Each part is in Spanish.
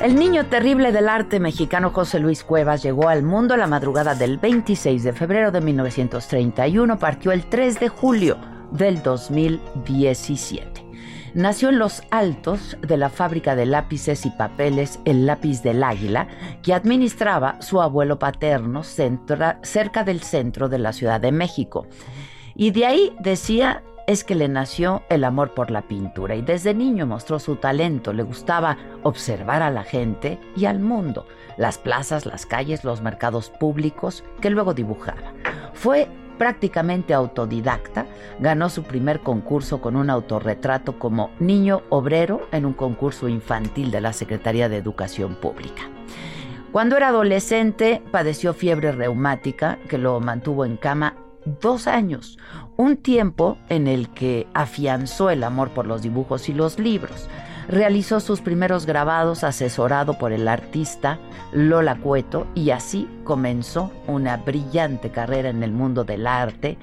El niño terrible del arte mexicano José Luis Cuevas llegó al mundo la madrugada del 26 de febrero de 1931, partió el 3 de julio del 2017. Nació en los altos de la fábrica de lápices y papeles El Lápiz del Águila, que administraba su abuelo paterno cerca del centro de la Ciudad de México. Y de ahí decía es que le nació el amor por la pintura y desde niño mostró su talento, le gustaba observar a la gente y al mundo, las plazas, las calles, los mercados públicos que luego dibujaba. Fue prácticamente autodidacta, ganó su primer concurso con un autorretrato como niño obrero en un concurso infantil de la Secretaría de Educación Pública. Cuando era adolescente padeció fiebre reumática que lo mantuvo en cama dos años, un tiempo en el que afianzó el amor por los dibujos y los libros. Realizó sus primeros grabados asesorado por el artista Lola Cueto y así comenzó una brillante carrera en el mundo del arte,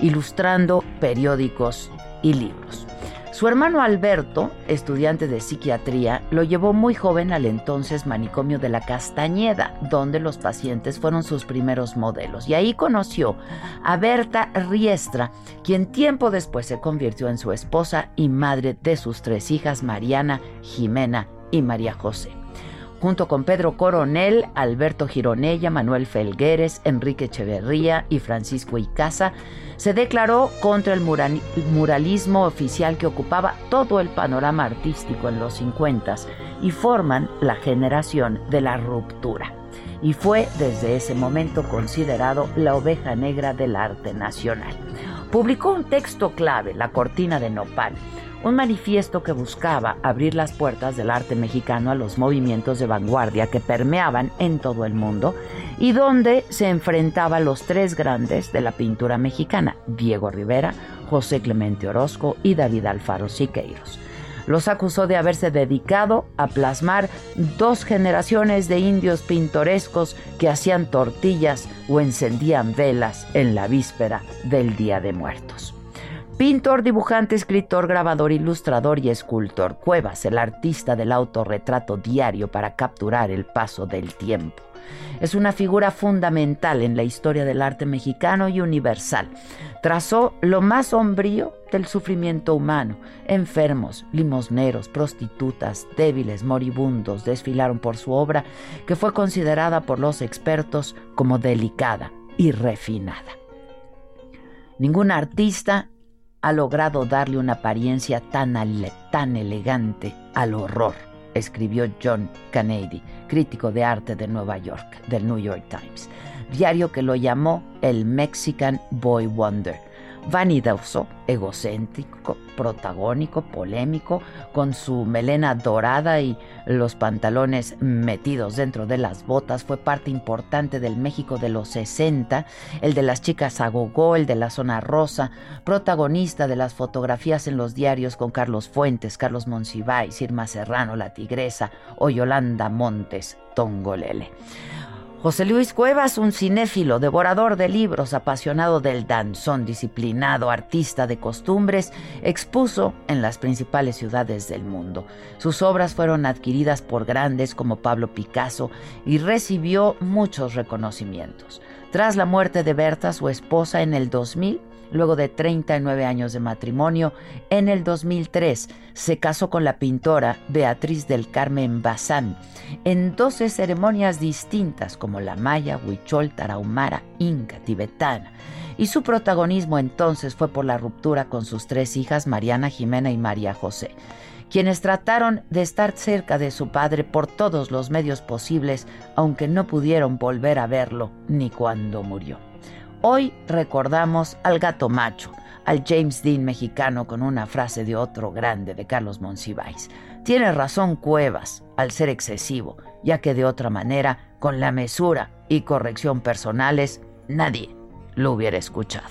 ilustrando periódicos y libros. Su hermano Alberto, estudiante de psiquiatría, lo llevó muy joven al entonces manicomio de la Castañeda, donde los pacientes fueron sus primeros modelos. Y ahí conoció a Berta Riestra, quien tiempo después se convirtió en su esposa y madre de sus tres hijas, Mariana, Jimena y María José junto con Pedro Coronel, Alberto Gironella, Manuel Felgueres, Enrique Echeverría y Francisco Icaza, se declaró contra el muralismo oficial que ocupaba todo el panorama artístico en los 50 y forman la generación de la ruptura. Y fue desde ese momento considerado la oveja negra del arte nacional. Publicó un texto clave, La Cortina de Nopal, un manifiesto que buscaba abrir las puertas del arte mexicano a los movimientos de vanguardia que permeaban en todo el mundo y donde se enfrentaba a los tres grandes de la pintura mexicana, Diego Rivera, José Clemente Orozco y David Alfaro Siqueiros. Los acusó de haberse dedicado a plasmar dos generaciones de indios pintorescos que hacían tortillas o encendían velas en la víspera del Día de Muertos. Pintor, dibujante, escritor, grabador, ilustrador y escultor. Cuevas, el artista del autorretrato diario para capturar el paso del tiempo. Es una figura fundamental en la historia del arte mexicano y universal. Trazó lo más sombrío del sufrimiento humano. Enfermos, limosneros, prostitutas, débiles, moribundos desfilaron por su obra que fue considerada por los expertos como delicada y refinada. Ningún artista ha logrado darle una apariencia tan, elegante al horror, escribió John Kennedy, crítico de arte de Nueva York, del New York Times, diario que lo llamó el Mexican Boy Wonder. Vanidoso, egocéntrico, protagónico, polémico, con su melena dorada y los pantalones metidos dentro de las botas, fue parte importante del México de los 60, el de las chicas agogó, el de la zona rosa, protagonista de las fotografías en los diarios con Carlos Fuentes, Carlos Monsiváis, Irma Serrano, La Tigresa o Yolanda Montes, Tongolele. José Luis Cuevas, un cinéfilo, devorador de libros, apasionado del danzón, disciplinado, artista de costumbres, expuso en las principales ciudades del mundo. Sus obras fueron adquiridas por grandes como Pablo Picasso y recibió muchos reconocimientos. Tras la muerte de Berta, su esposa, en el 2000, Luego de 39 años de matrimonio, en el 2003 se casó con la pintora Beatriz del Carmen Bazán en 12 ceremonias distintas como la maya, huichol, tarahumara, inca, tibetana. Y su protagonismo entonces fue por la ruptura con sus tres hijas, Mariana, Jimena y María José quienes trataron de estar cerca de su padre por todos los medios posibles, aunque no pudieron volver a verlo ni cuando murió. Hoy recordamos al gato macho, al James Dean mexicano con una frase de otro grande de Carlos Monsiváis. Tiene razón Cuevas al ser excesivo, ya que de otra manera, con la mesura y corrección personales, nadie lo hubiera escuchado.